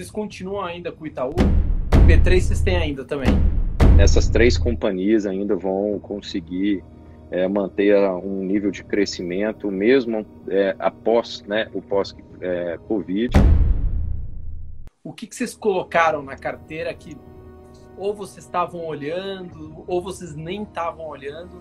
vocês continuam ainda com o Itaú? P3 vocês têm ainda também? Essas três companhias ainda vão conseguir é, manter um nível de crescimento, mesmo é, após né, o pós-Covid. É, o que, que vocês colocaram na carteira que ou vocês estavam olhando, ou vocês nem estavam olhando,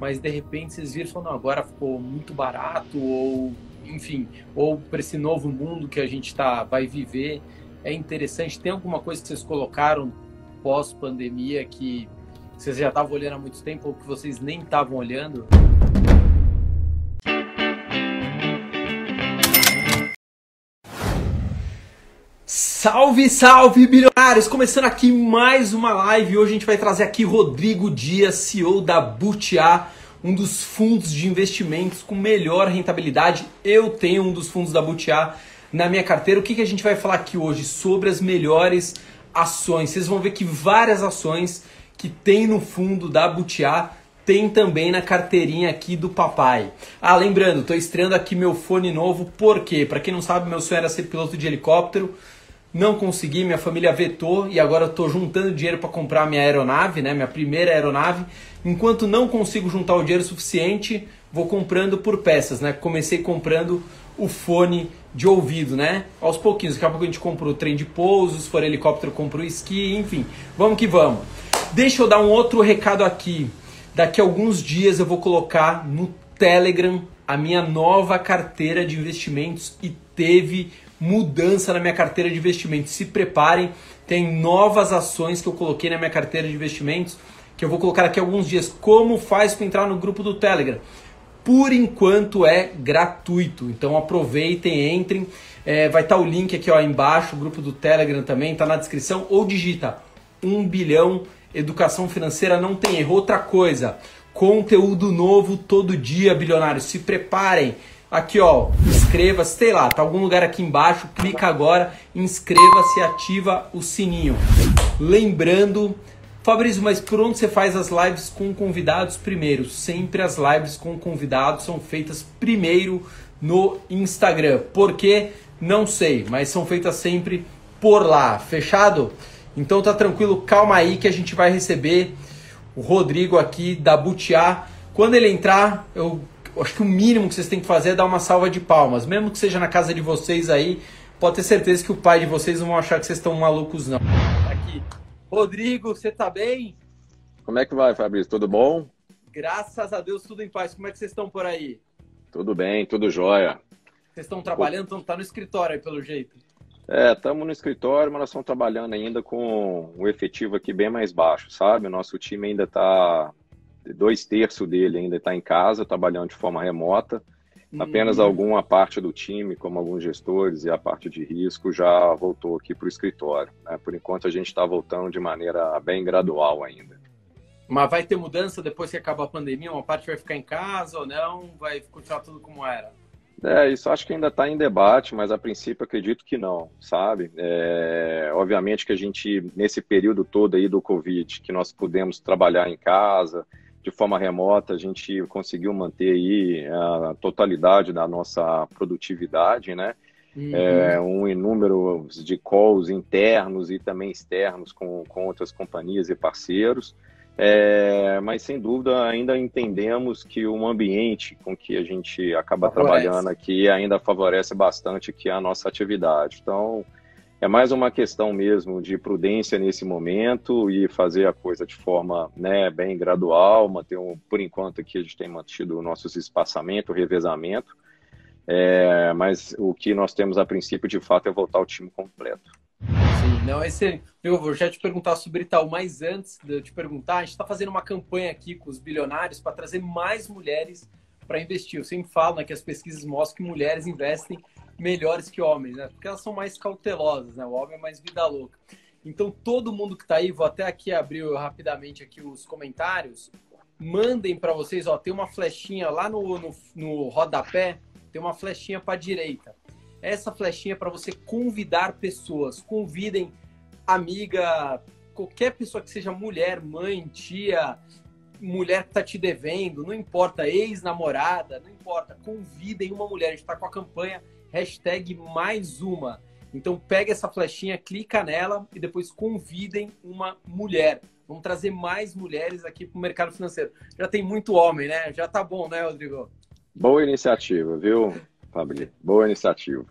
mas de repente vocês viram e falaram, agora ficou muito barato, ou enfim, ou para esse novo mundo que a gente tá, vai viver, é interessante. Tem alguma coisa que vocês colocaram pós-pandemia que vocês já estavam olhando há muito tempo ou que vocês nem estavam olhando? Salve, salve, bilionários! Começando aqui mais uma live. Hoje a gente vai trazer aqui Rodrigo Dias, CEO da Butiá, um dos fundos de investimentos com melhor rentabilidade. Eu tenho um dos fundos da Butiá na minha carteira. O que, que a gente vai falar aqui hoje? Sobre as melhores ações. Vocês vão ver que várias ações que tem no fundo da Butiá tem também na carteirinha aqui do papai. Ah, lembrando, estou estreando aqui meu fone novo, por quê? Para quem não sabe, meu sonho era ser piloto de helicóptero não consegui, minha família vetou e agora estou juntando dinheiro para comprar minha aeronave, né, minha primeira aeronave. Enquanto não consigo juntar o dinheiro suficiente, vou comprando por peças, né? Comecei comprando o fone de ouvido, né? Aos pouquinhos, daqui a pouco a gente compra o trem de pouso, se for helicóptero, compra o esqui, enfim. Vamos que vamos. Deixa eu dar um outro recado aqui. Daqui a alguns dias eu vou colocar no Telegram a minha nova carteira de investimentos e teve mudança na minha carteira de investimentos. Se preparem, tem novas ações que eu coloquei na minha carteira de investimentos que eu vou colocar aqui alguns dias. Como faz para entrar no grupo do Telegram? Por enquanto é gratuito, então aproveitem, entrem. É, vai estar tá o link aqui ó, embaixo, o grupo do Telegram também, está na descrição, ou digita 1 bilhão educação financeira, não tem erro. Outra coisa, conteúdo novo todo dia, bilionários. Se preparem, Aqui, ó, inscreva-se, sei lá, tá algum lugar aqui embaixo, clica agora, inscreva-se e ativa o sininho. Lembrando, Fabrício, mas por onde você faz as lives com convidados primeiro? Sempre as lives com convidados são feitas primeiro no Instagram. Por quê? Não sei, mas são feitas sempre por lá. Fechado? Então tá tranquilo, calma aí que a gente vai receber o Rodrigo aqui da Butiá. Quando ele entrar, eu acho que o mínimo que vocês têm que fazer é dar uma salva de palmas. Mesmo que seja na casa de vocês aí, pode ter certeza que o pai de vocês não vão achar que vocês estão malucos, não. Aqui. Rodrigo, você tá bem? Como é que vai, Fabrício? Tudo bom? Graças a Deus, tudo em paz. Como é que vocês estão por aí? Tudo bem, tudo jóia. Vocês estão trabalhando? Estão tá no escritório aí, pelo jeito. É, estamos no escritório, mas nós estamos trabalhando ainda com o efetivo aqui bem mais baixo, sabe? O nosso time ainda está dois terços dele ainda está em casa, trabalhando de forma remota. Apenas uhum. alguma parte do time, como alguns gestores e a parte de risco, já voltou aqui para o escritório. Né? Por enquanto, a gente está voltando de maneira bem gradual ainda. Mas vai ter mudança depois que acabar a pandemia? Uma parte vai ficar em casa ou não? Vai continuar tudo como era? É, isso acho que ainda está em debate, mas a princípio acredito que não, sabe? É, obviamente que a gente, nesse período todo aí do Covid, que nós pudemos trabalhar em casa, de forma remota, a gente conseguiu manter aí a totalidade da nossa produtividade, né? Uhum. É, um número de calls internos e também externos com, com outras companhias e parceiros. É, mas sem dúvida ainda entendemos que o ambiente com que a gente acaba favorece. trabalhando aqui ainda favorece bastante aqui a nossa atividade. Então, é mais uma questão mesmo de prudência nesse momento e fazer a coisa de forma né, bem gradual, manter um, por enquanto aqui a gente tem mantido nossos espaçamento, revezamento, é, mas o que nós temos a princípio de fato é voltar ao time completo. Sim, não, esse, eu vou já te perguntar sobre Itaú, mas antes de eu te perguntar, a gente está fazendo uma campanha aqui com os bilionários para trazer mais mulheres para investir. Eu sempre falo né, que as pesquisas mostram que mulheres investem melhores que homens, né? Porque elas são mais cautelosas, né? O homem é mais vida louca. Então, todo mundo que está aí, vou até aqui abrir rapidamente aqui os comentários, mandem para vocês, ó, tem uma flechinha lá no, no, no rodapé, tem uma flechinha para direita. Essa flechinha é para você convidar pessoas. Convidem amiga, qualquer pessoa que seja mulher, mãe, tia, mulher que está te devendo, não importa, ex-namorada, não importa. Convidem uma mulher. A gente está com a campanha hashtag mais uma. Então pega essa flechinha, clica nela e depois convidem uma mulher. Vamos trazer mais mulheres aqui para o mercado financeiro. Já tem muito homem, né? Já tá bom, né, Rodrigo? Boa iniciativa, viu, Fabrício? Boa iniciativa.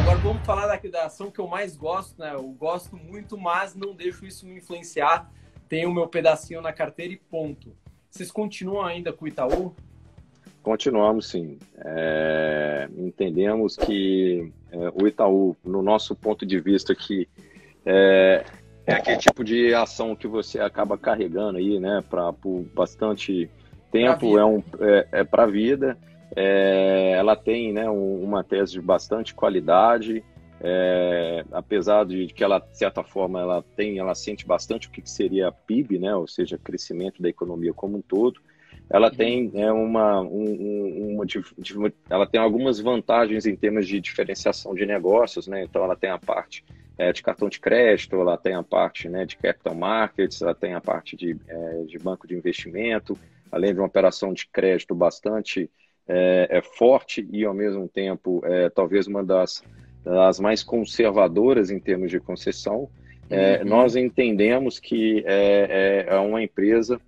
Agora vamos falar da, da ação que eu mais gosto, né? Eu gosto muito, mas não deixo isso me influenciar. Tenho o meu pedacinho na carteira e ponto. Vocês continuam ainda com o Itaú? Continuamos, sim. É, entendemos que é, o Itaú, no nosso ponto de vista, que é, é, aquele tipo de ação que você acaba carregando aí, né, para por bastante tempo, é, um, é, é para a vida. É, ela tem né, um, uma tese de bastante qualidade, é, apesar de que ela, de certa forma, ela tem, ela sente bastante o que seria PIB, né, ou seja, crescimento da economia como um todo ela uhum. tem é, uma, um, uma, ela tem algumas vantagens em termos de diferenciação de negócios, né? Então ela tem a parte é, de cartão de crédito, ela tem a parte né, de capital markets, ela tem a parte de, é, de banco de investimento, além de uma operação de crédito bastante é, é forte e ao mesmo tempo é, talvez uma das, das mais conservadoras em termos de concessão. É, uhum. Nós entendemos que é, é uma empresa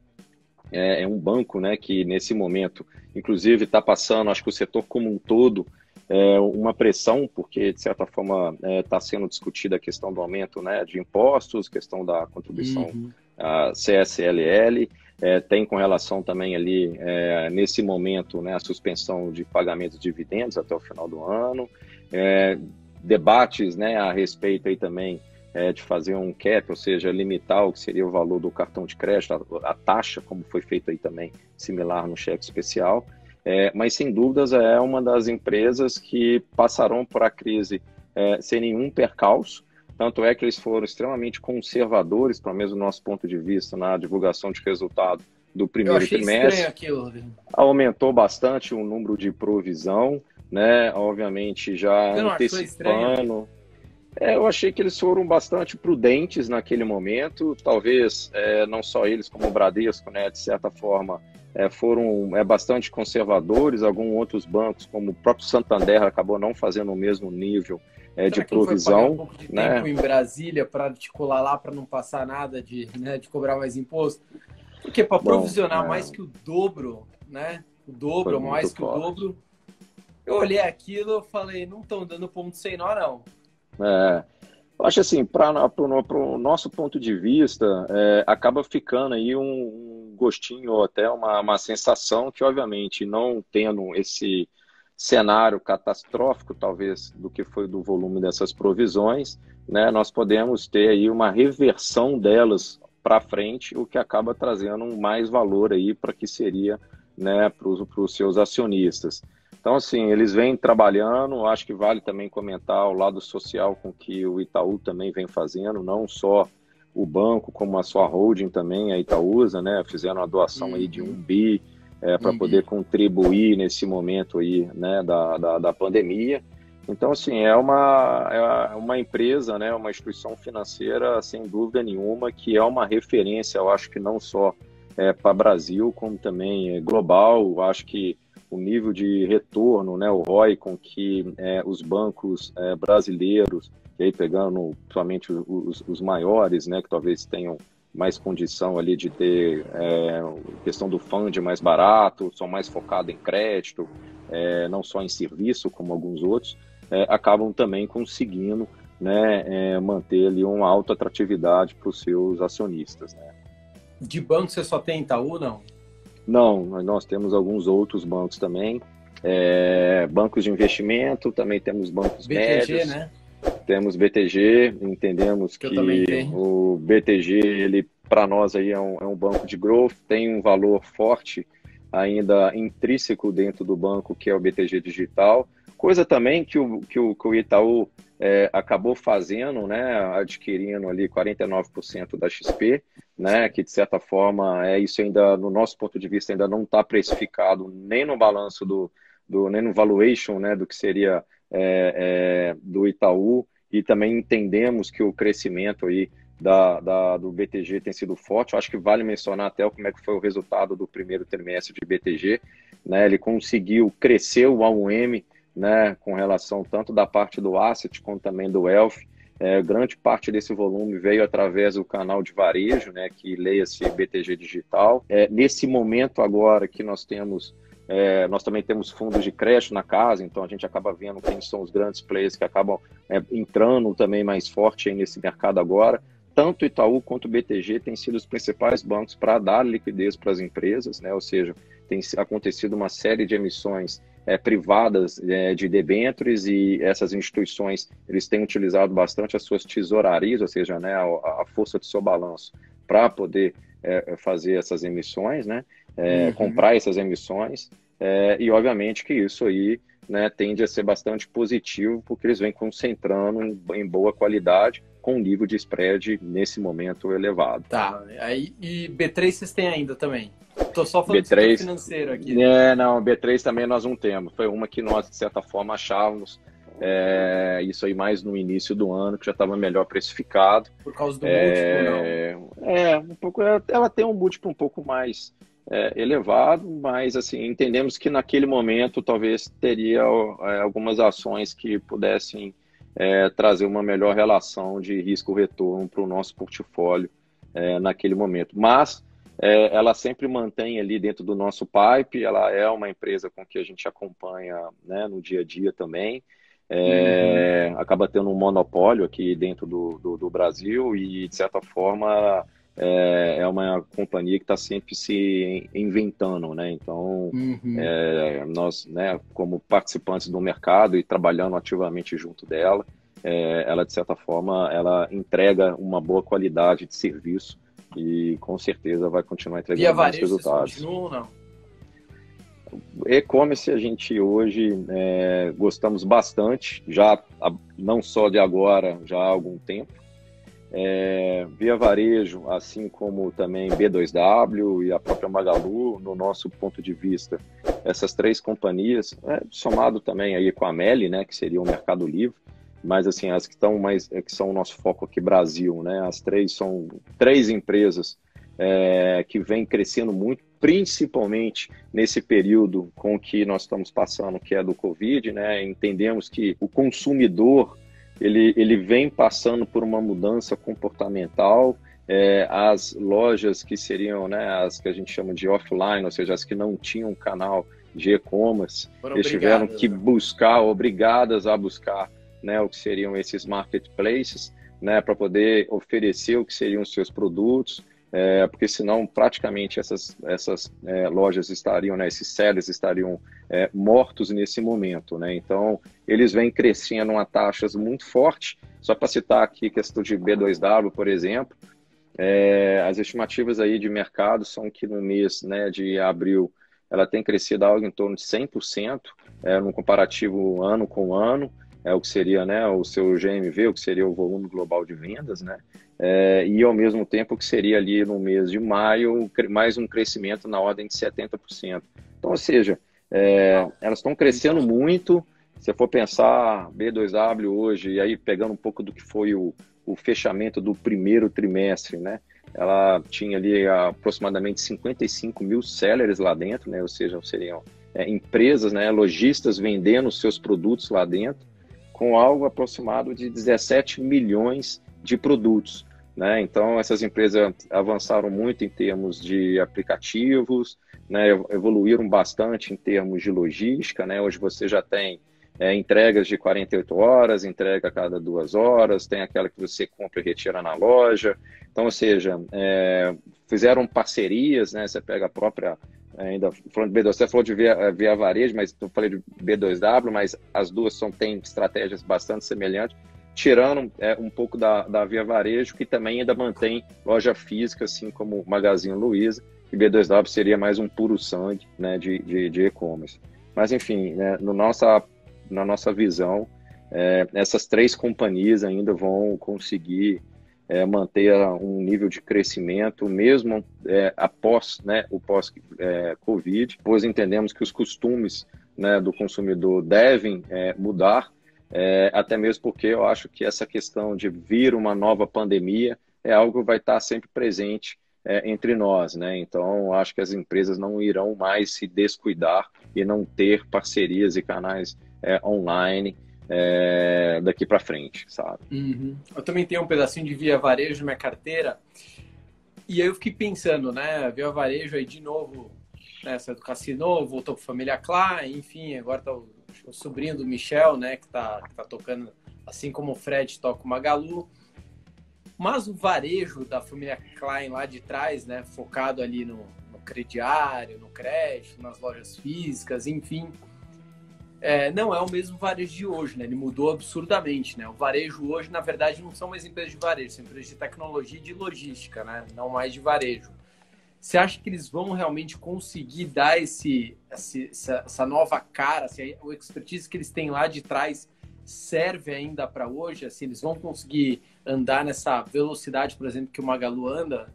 é, é um banco né, que nesse momento, inclusive, está passando, acho que o setor como um todo, é, uma pressão, porque de certa forma está é, sendo discutida a questão do aumento né, de impostos, questão da contribuição uhum. à CSLL, é, tem com relação também ali, é, nesse momento, né, a suspensão de pagamentos de dividendos até o final do ano, é, debates né, a respeito aí também é, de fazer um cap, ou seja, limitar o que seria o valor do cartão de crédito, a, a taxa, como foi feito aí também, similar no cheque especial. É, mas sem dúvidas é uma das empresas que passarão por a crise é, sem nenhum percalço. Tanto é que eles foram extremamente conservadores, pelo menos do nosso ponto de vista, na divulgação de resultado do primeiro trimestre. Aquilo, Aumentou bastante o número de provisão, né? Obviamente já antecipando. É, eu achei que eles foram bastante prudentes naquele momento. Talvez é, não só eles, como o Bradesco, né, de certa forma, é, foram é, bastante conservadores. Alguns outros bancos, como o próprio Santander, acabou não fazendo o mesmo nível é, de provisão. Um pouco de né? tempo em Brasília para articular lá para não passar nada de, né, de cobrar mais imposto? Porque para provisionar é. mais que o dobro, né? O dobro, mais que forte. o dobro. Eu olhei aquilo e falei, não estão dando ponto sem nó, não. É, eu acho assim, para o nosso ponto de vista, é, acaba ficando aí um, um gostinho ou até uma, uma sensação que, obviamente, não tendo esse cenário catastrófico, talvez, do que foi do volume dessas provisões, né, nós podemos ter aí uma reversão delas para frente, o que acaba trazendo mais valor aí para que seria né, para os seus acionistas. Então, assim, eles vêm trabalhando, acho que vale também comentar o lado social com que o Itaú também vem fazendo, não só o banco, como a sua holding também, a Itaúsa, né? Fizeram uma doação uhum. aí de um uhum. bi é, para uhum. poder contribuir nesse momento aí, né, da, da, da, pandemia. Então, assim, é uma, é uma empresa, né, uma instituição financeira, sem dúvida nenhuma, que é uma referência, eu acho que não só é, para Brasil, como também é global. Eu acho que o nível de retorno, né, o ROI com que é, os bancos é, brasileiros, e aí pegando somente os, os, maiores, né, que talvez tenham mais condição ali de ter é, questão do fund mais barato, são mais focados em crédito, é, não só em serviço como alguns outros, é, acabam também conseguindo né, é, manter ali uma alta atratividade para os seus acionistas. Né. De banco você só tem Itaú, não? Não, nós temos alguns outros bancos também. É, bancos de investimento, também temos bancos BTG, médios. Né? Temos BTG, entendemos que, que o BTG, ele para nós aí é um, é um banco de growth, tem um valor forte ainda intrínseco dentro do banco, que é o BTG Digital. Coisa também que o, que o, que o Itaú é, acabou fazendo, né, adquirindo ali 49% da XP, né, que de certa forma é isso ainda, no nosso ponto de vista, ainda não está precificado nem no balanço do, do, nem no valuation, né, do que seria é, é, do Itaú, e também entendemos que o crescimento aí da, da, do BTG tem sido forte. Eu acho que vale mencionar até como é que foi o resultado do primeiro trimestre de BTG. Né? Ele conseguiu crescer o AUM né, com relação tanto da parte do asset quanto também do wealth. É, grande parte desse volume veio através do canal de varejo, né, que leia-se BTG Digital. É, nesse momento agora que nós temos, é, nós também temos fundos de crédito na casa, então a gente acaba vendo quem são os grandes players que acabam é, entrando também mais forte nesse mercado agora tanto Itaú quanto BTG têm sido os principais bancos para dar liquidez para as empresas, né? ou seja, tem acontecido uma série de emissões é, privadas é, de debêntures e essas instituições eles têm utilizado bastante as suas tesourarias, ou seja, né, a, a força do seu balanço para poder é, fazer essas emissões, né, é, uhum. comprar essas emissões é, e obviamente que isso aí né, tende a ser bastante positivo porque eles vêm concentrando em, em boa qualidade com nível de spread nesse momento elevado. Tá, aí, e B3 vocês têm ainda também? Tô só falando B3, financeiro aqui. É, não, B3 também nós não temos. Foi uma que nós, de certa forma, achávamos é, isso aí mais no início do ano, que já estava melhor precificado. Por causa do é, múltiplo, não? É, um pouco, ela tem um múltiplo um pouco mais é, elevado, mas assim, entendemos que naquele momento talvez teria é, algumas ações que pudessem é, trazer uma melhor relação de risco-retorno para o nosso portfólio é, naquele momento. Mas é, ela sempre mantém ali dentro do nosso pipe, ela é uma empresa com que a gente acompanha né, no dia a dia também. É, uhum. Acaba tendo um monopólio aqui dentro do, do, do Brasil e, de certa forma, é, é uma companhia que está sempre se inventando, né? Então, uhum. é, nós, né, como participantes do mercado e trabalhando ativamente junto dela, é, ela de certa forma ela entrega uma boa qualidade de serviço e com certeza vai continuar entregando bons resultados. Continuam, não? E-commerce a gente hoje é, gostamos bastante, já não só de agora, já há algum tempo. É, Via Varejo, assim como também B2W e a própria Magalu, no nosso ponto de vista, essas três companhias, é, somado também aí com a Meli, né, que seria o Mercado Livre, mas assim as que estão mais, é, que são o nosso foco aqui Brasil, né, as três são três empresas é, que vêm crescendo muito, principalmente nesse período com que nós estamos passando, que é do Covid, né, entendemos que o consumidor ele, ele vem passando por uma mudança comportamental. É, as lojas que seriam né, as que a gente chama de offline, ou seja, as que não tinham canal de e-commerce, eles tiveram que né? buscar, obrigadas a buscar né, o que seriam esses marketplaces, né, para poder oferecer o que seriam os seus produtos é, porque senão praticamente essas, essas é, lojas estariam, né, esses sellers estariam é, mortos nesse momento. Né? Então, eles vêm crescendo a taxas muito forte. Só para citar aqui a questão de B2W, por exemplo, é, as estimativas aí de mercado são que no mês né, de abril ela tem crescido algo em torno de 100%, é, no comparativo ano com ano, é o que seria né, o seu GMV, o que seria o volume global de vendas, né? É, e ao mesmo tempo que seria ali no mês de maio mais um crescimento na ordem de 70%. Então, ou seja, é, elas estão crescendo muito. Se for pensar B2W hoje, e aí pegando um pouco do que foi o, o fechamento do primeiro trimestre, né? Ela tinha ali aproximadamente 55 mil sellers lá dentro, né? Ou seja, seriam é, empresas, né, lojistas vendendo seus produtos lá dentro, com algo aproximado de 17 milhões de produtos. Né? Então, essas empresas avançaram muito em termos de aplicativos, né? evoluíram bastante em termos de logística. Né? Hoje você já tem é, entregas de 48 horas, entrega a cada duas horas, tem aquela que você compra e retira na loja. Então, ou seja, é, fizeram parcerias, né? você pega a própria ainda falando de B2, você falou de via, via varejo, mas eu falei de B2W, mas as duas são, têm estratégias bastante semelhantes tirando é, um pouco da, da Via Varejo, que também ainda mantém loja física, assim como o Magazine Luiza, e B2W seria mais um puro sangue né, de e-commerce. Mas, enfim, né, no nossa, na nossa visão, é, essas três companhias ainda vão conseguir é, manter um nível de crescimento, mesmo é, após né, o pós-Covid, é, pois entendemos que os costumes né, do consumidor devem é, mudar, é, até mesmo porque eu acho que essa questão de vir uma nova pandemia é algo que vai estar sempre presente entre nós, né? Então, acho que as empresas não irão mais se descuidar e não ter parcerias e canais é, online é, daqui para frente, sabe? Uhum. Eu também tenho um pedacinho de via varejo na minha carteira e aí eu fiquei pensando, né? Via varejo aí de novo, né? Saiu do Cassino, voltou para Família Klein, enfim, agora tá o, o, sobrinho do Michel, né? Que tá, que tá tocando, assim como o Fred toca o Magalu. Mas o varejo da família Klein lá de trás, né? Focado ali no, no crediário, no crédito, nas lojas físicas, enfim é, não é o mesmo varejo de hoje, né? Ele mudou absurdamente, né? O varejo hoje, na verdade, não são mais empresas de varejo, são empresas de tecnologia e de logística, né? Não mais de varejo. Você acha que eles vão realmente conseguir dar esse, essa, essa, nova cara, se o expertise que eles têm lá de trás serve ainda para hoje? Assim, eles vão conseguir andar nessa velocidade, por exemplo, que o Magalu anda?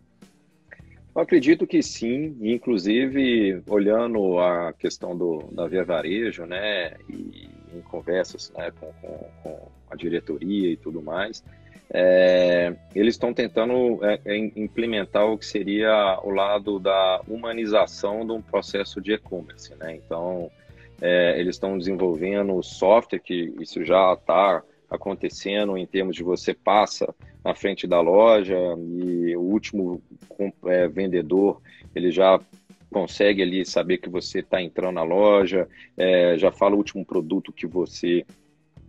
Eu acredito que sim, inclusive olhando a questão do, da Via Varejo, né, e em conversas né, com, com, com a diretoria e tudo mais, é, eles estão tentando é, é, implementar o que seria o lado da humanização de um processo de e-commerce, né? Então, é, eles estão desenvolvendo software que isso já está acontecendo em termos de você passa na frente da loja e o último é, vendedor ele já consegue ali saber que você está entrando na loja, é, já fala o último produto que você,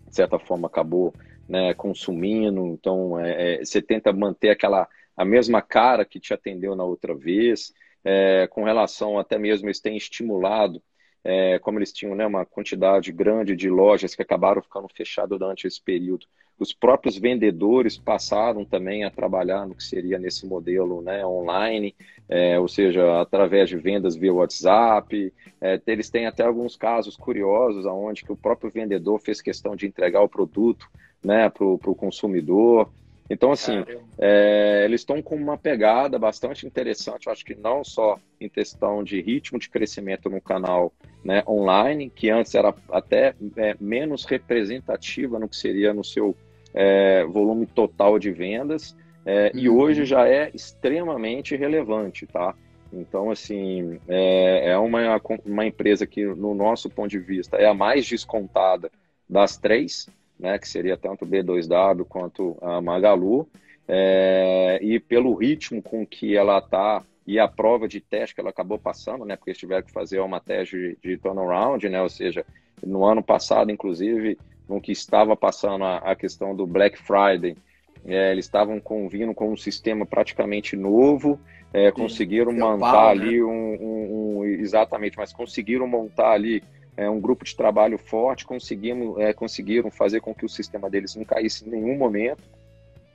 de certa forma, acabou né, consumindo. Então, é, é você tenta manter aquela a mesma cara que te atendeu na outra vez. É, com relação até mesmo eles têm estimulado é, como eles tinham né, uma quantidade grande de lojas que acabaram ficando fechadas durante esse período. Os próprios vendedores passaram também a trabalhar no que seria nesse modelo né, online, é, ou seja, através de vendas via WhatsApp. É, eles têm até alguns casos curiosos onde que o próprio vendedor fez questão de entregar o produto né, para o consumidor. Então, assim, é, eles estão com uma pegada bastante interessante, eu acho que não só em questão de ritmo de crescimento no canal né, online, que antes era até é, menos representativa no que seria no seu é, volume total de vendas, é, uhum. e hoje já é extremamente relevante, tá? Então, assim, é, é uma, uma empresa que, no nosso ponto de vista, é a mais descontada das três, né, que seria tanto B2W quanto a Magalu, é, e pelo ritmo com que ela está e a prova de teste que ela acabou passando, né, porque eles tiveram que fazer uma teste de, de turnaround, né, ou seja, no ano passado, inclusive, no que estava passando a, a questão do Black Friday, é, eles estavam com, vindo com um sistema praticamente novo, é, conseguiram montar né? ali um, um, um, exatamente, mas conseguiram montar ali é, um grupo de trabalho forte, conseguimos, é, conseguiram fazer com que o sistema deles não caísse em nenhum momento,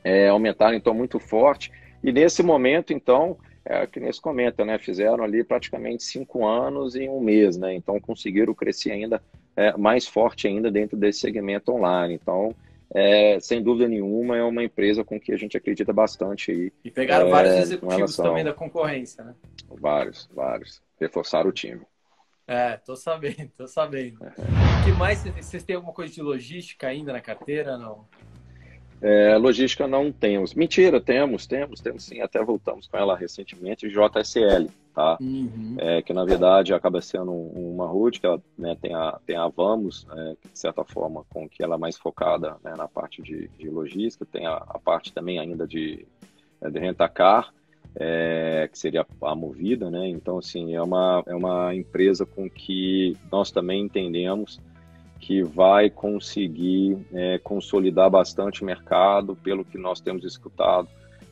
é, aumentaram então muito forte, e nesse momento, então, é que nesse comenta, né, fizeram ali praticamente cinco anos em um mês, né, então conseguiram crescer ainda é, mais forte ainda dentro desse segmento online, então, é, sem dúvida nenhuma, é uma empresa com que a gente acredita bastante aí. E pegaram vários é, executivos também da concorrência, né? Vários, vários. Reforçaram o time. É, tô sabendo, tô sabendo. O que mais vocês têm alguma coisa de logística ainda na carteira, não? É, logística não temos. Mentira, temos, temos, temos sim. Até voltamos com ela recentemente, JSL, tá? Uhum. É, que na verdade acaba sendo uma root que ela né, tem, a, tem a Vamos, é, que de certa forma com que ela é mais focada né, na parte de, de logística, tem a, a, parte também ainda de, é, de rentacar é, que seria a Movida, né? Então, assim, é uma, é uma empresa com que nós também entendemos que vai conseguir é, consolidar bastante o mercado, pelo que nós temos escutado,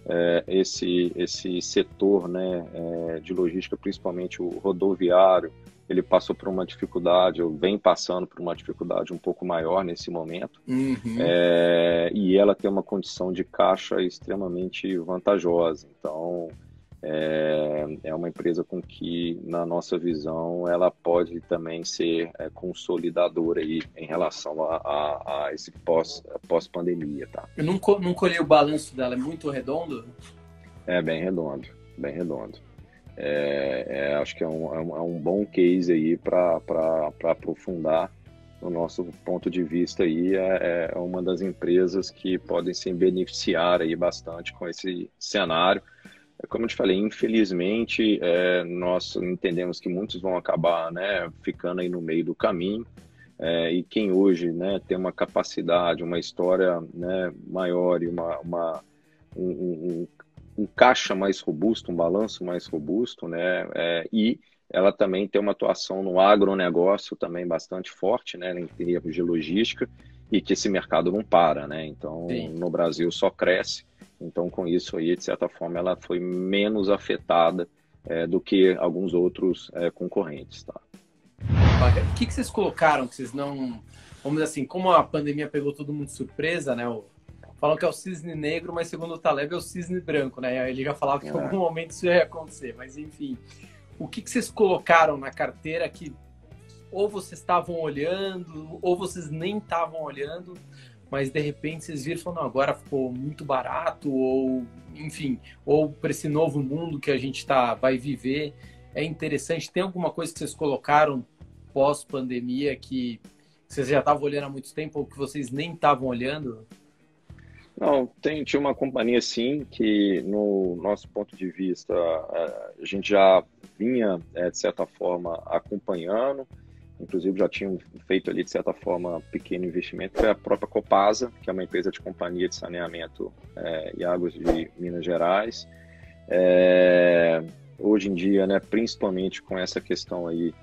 é, esse, esse setor né, é, de logística, principalmente o rodoviário, ele passou por uma dificuldade, ou vem passando por uma dificuldade um pouco maior nesse momento, uhum. é, e ela tem uma condição de caixa extremamente vantajosa. Então, é, é uma empresa com que, na nossa visão, ela pode também ser é, consolidadora aí em relação a, a, a esse pós-pandemia, pós tá? Eu não, não colhei o balanço dela, é muito redondo? É bem redondo, bem redondo. É, é, acho que é um, é um, é um bom case aí para aprofundar no nosso ponto de vista aí é, é, uma das empresas que podem se beneficiar aí bastante com esse cenário. Como eu te falei, infelizmente é, nós entendemos que muitos vão acabar né, ficando aí no meio do caminho. é, e quem hoje né, tem uma capacidade, uma história né, maior e uma, uma um, um, um, caixa mais robusto, um balanço mais robusto, né, é, e ela também tem uma atuação no agronegócio também bastante forte, né, em termos de logística, e que esse mercado não para, né? Então, Sim. no Brasil só cresce. Então, com isso aí, de certa forma, ela foi menos afetada é, do que alguns outros é, concorrentes, tá? O que, que vocês colocaram que vocês não... Vamos dizer assim, como a pandemia pegou todo mundo de surpresa, né? Falam que é o cisne negro, mas segundo o Taleb é o cisne branco, né? Ele já falava que em é. algum momento isso ia acontecer, mas enfim. O que, que vocês colocaram na carteira que ou vocês estavam olhando, ou vocês nem estavam olhando, mas de repente vocês viram e falaram, não, agora ficou muito barato, ou enfim, ou para esse novo mundo que a gente tá, vai viver, é interessante. Tem alguma coisa que vocês colocaram pós-pandemia que vocês já estavam olhando há muito tempo ou que vocês nem estavam olhando? Não, tem, tinha uma companhia sim que, no nosso ponto de vista, a gente já vinha, é, de certa forma, acompanhando inclusive já tinham feito ali, de certa forma, pequeno investimento, foi a própria Copasa, que é uma empresa de companhia de saneamento é, e águas de Minas Gerais. É, hoje em dia, né, principalmente com essa questão aí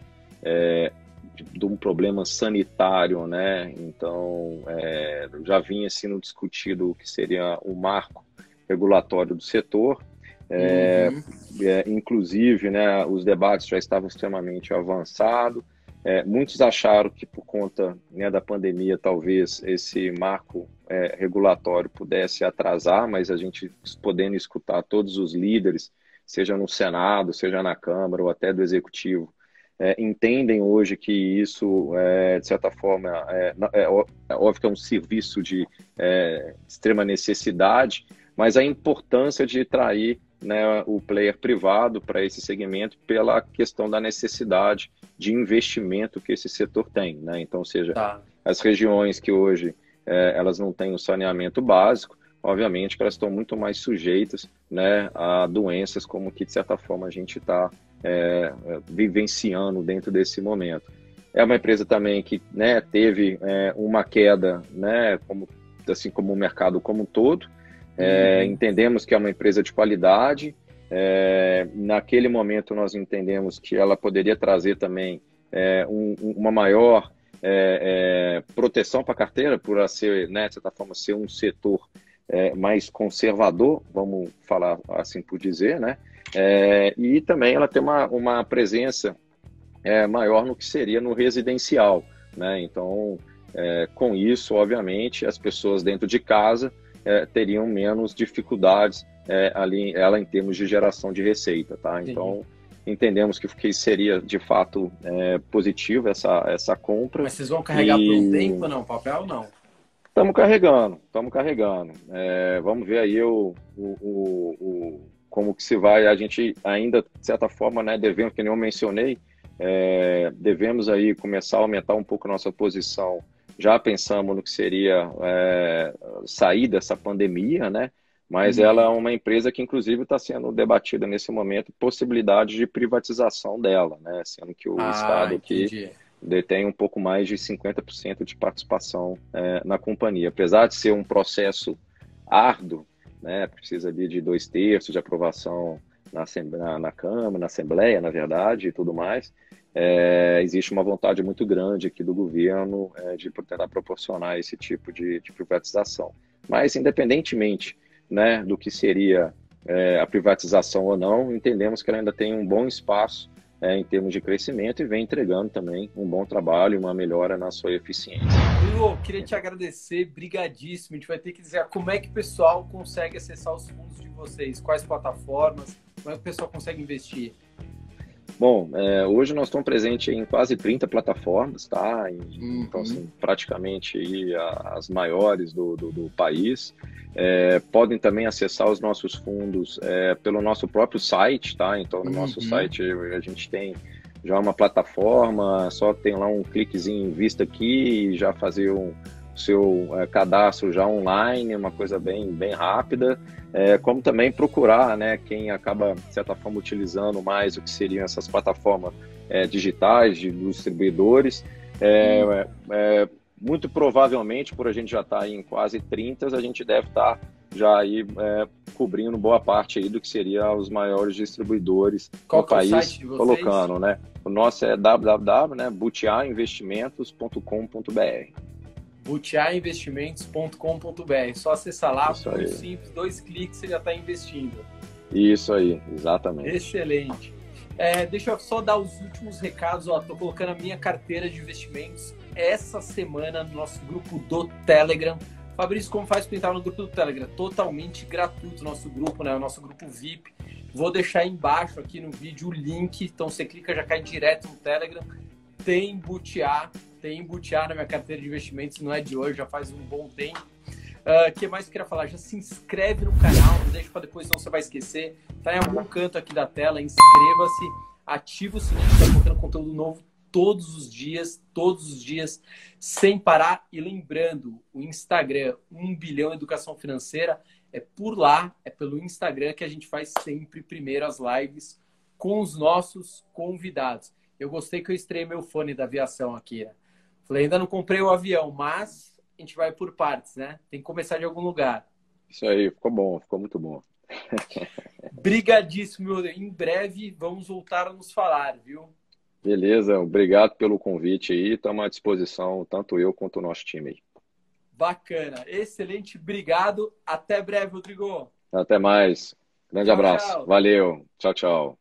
é, de, de, um problema sanitário, né, então é, já vinha sendo discutido o que seria o um marco regulatório do setor, é, uhum. é, inclusive, né, os debates já estavam extremamente avançados, é, muitos acharam que por conta né, da pandemia talvez esse marco é, regulatório pudesse atrasar, mas a gente podendo escutar todos os líderes, seja no Senado, seja na Câmara ou até do Executivo, é, entendem hoje que isso, é, de certa forma, é, é, é, óbvio que é um serviço de extrema necessidade, mas a importância de trair né, o player privado para esse segmento pela questão da necessidade de investimento que esse setor tem. Né? Então, seja, tá. as regiões que hoje é, elas não têm o saneamento básico, obviamente que elas estão muito mais sujeitas né, a doenças como que, de certa forma, a gente está é, vivenciando dentro desse momento. É uma empresa também que né, teve é, uma queda, né, como, assim como o mercado como um todo, é, entendemos que é uma empresa de qualidade. É, naquele momento, nós entendemos que ela poderia trazer também é, um, uma maior é, é, proteção para a carteira, por ser, né, de certa forma, ser um setor é, mais conservador, vamos falar assim por dizer, né? e também ela tem uma, uma presença maior no que seria no residencial, né? Então, com isso, obviamente, as pessoas dentro de casa é, teriam menos dificuldades é, ali ela em termos de geração de receita, tá? Então entendemos que, que seria de fato é, positivo essa essa compra. Mas vocês vão carregar e... por um tempo não? Papel não? Estamos carregando, estamos carregando. É, vamos ver aí o, o, o, o, como que se vai. A gente ainda, de certa forma, né, devemos, que nem eu mencionei, é, devemos aí começar a aumentar um pouco a nossa posição já pensamos no que seria é, sair dessa pandemia, né? Mas uhum. ela é uma empresa que, inclusive, está sendo debatida nesse momento possibilidade de privatização dela, né? Sendo que o ah, Estado aqui detém um pouco mais de 50% de participação é, na companhia. Apesar de ser um processo árduo, né? Precisa ali de dois terços de aprovação na, na, na Câmara, na Assembleia, na verdade, e tudo mais é, existe uma vontade muito grande aqui do governo é, de tentar proporcionar esse tipo de, de, privatização. Mas, independentemente né, do que seria é, a privatização ou não, entendemos que ela ainda tem um bom espaço é, em termos de crescimento e vem entregando também um bom trabalho e uma melhora na sua eficiência. Lu, queria te agradecer, brigadíssimo. A gente vai ter que dizer como é que o pessoal consegue acessar os fundos de vocês, quais plataformas, como é que o pessoal consegue investir. Bom, é, hoje nós estamos presentes em quase 30 plataformas, tá? uhum. Então, assim, praticamente aí, as maiores do, do, do país. É, podem também acessar os nossos fundos é, pelo nosso próprio site, tá? Então, no uhum. nosso site a gente tem já uma plataforma, só tem lá um cliquezinho em vista aqui e já fazer um, seu é, cadastro já online, uma coisa bem, bem rápida, é, como também procurar né, quem acaba, de certa forma, utilizando mais o que seriam essas plataformas é, digitais de, dos distribuidores, muito provavelmente, por a gente já estar tá em quase 30, a gente deve estar tá já aí cobrindo boa parte aí do que seria os maiores distribuidores Qual do país, é colocando, né? O nosso é www.butiainvestimentos.com.br butiainvestimentos.com.br Só acessar lá, muito simples, dois cliques você já está investindo. Isso aí, exatamente. Excelente. É, deixa eu só dar os últimos recados. Estou colocando a minha carteira de investimentos essa semana no nosso grupo do Telegram. Fabrício, como faz para entrar no grupo do Telegram? Totalmente gratuito o nosso grupo, né? O nosso grupo VIP. Vou deixar embaixo aqui no vídeo o link. Então você clica, já cai direto no Telegram. Tem Butiá, tem Butiá na minha carteira de investimentos, não é de hoje, já faz um bom tempo. O uh, que mais eu queria falar? Já se inscreve no canal, não deixa para depois, senão você vai esquecer. Tá em algum canto aqui da tela, inscreva-se, ativa o sininho, tá colocando conteúdo novo todos os dias, todos os dias, sem parar. E lembrando, o Instagram, 1 bilhão educação financeira, é por lá, é pelo Instagram que a gente faz sempre primeiro as lives com os nossos convidados. Eu gostei que eu estreiei meu fone da aviação aqui. Né? Falei, ainda não comprei o avião, mas a gente vai por partes, né? Tem que começar de algum lugar. Isso aí, ficou bom, ficou muito bom. Brigadíssimo, meu Deus. Em breve vamos voltar a nos falar, viu? Beleza, obrigado pelo convite aí. Estamos à disposição, tanto eu quanto o nosso time aí. Bacana, excelente, obrigado. Até breve, Rodrigo. Até mais. Grande tchau, abraço. Tchau. Valeu. Tchau, tchau.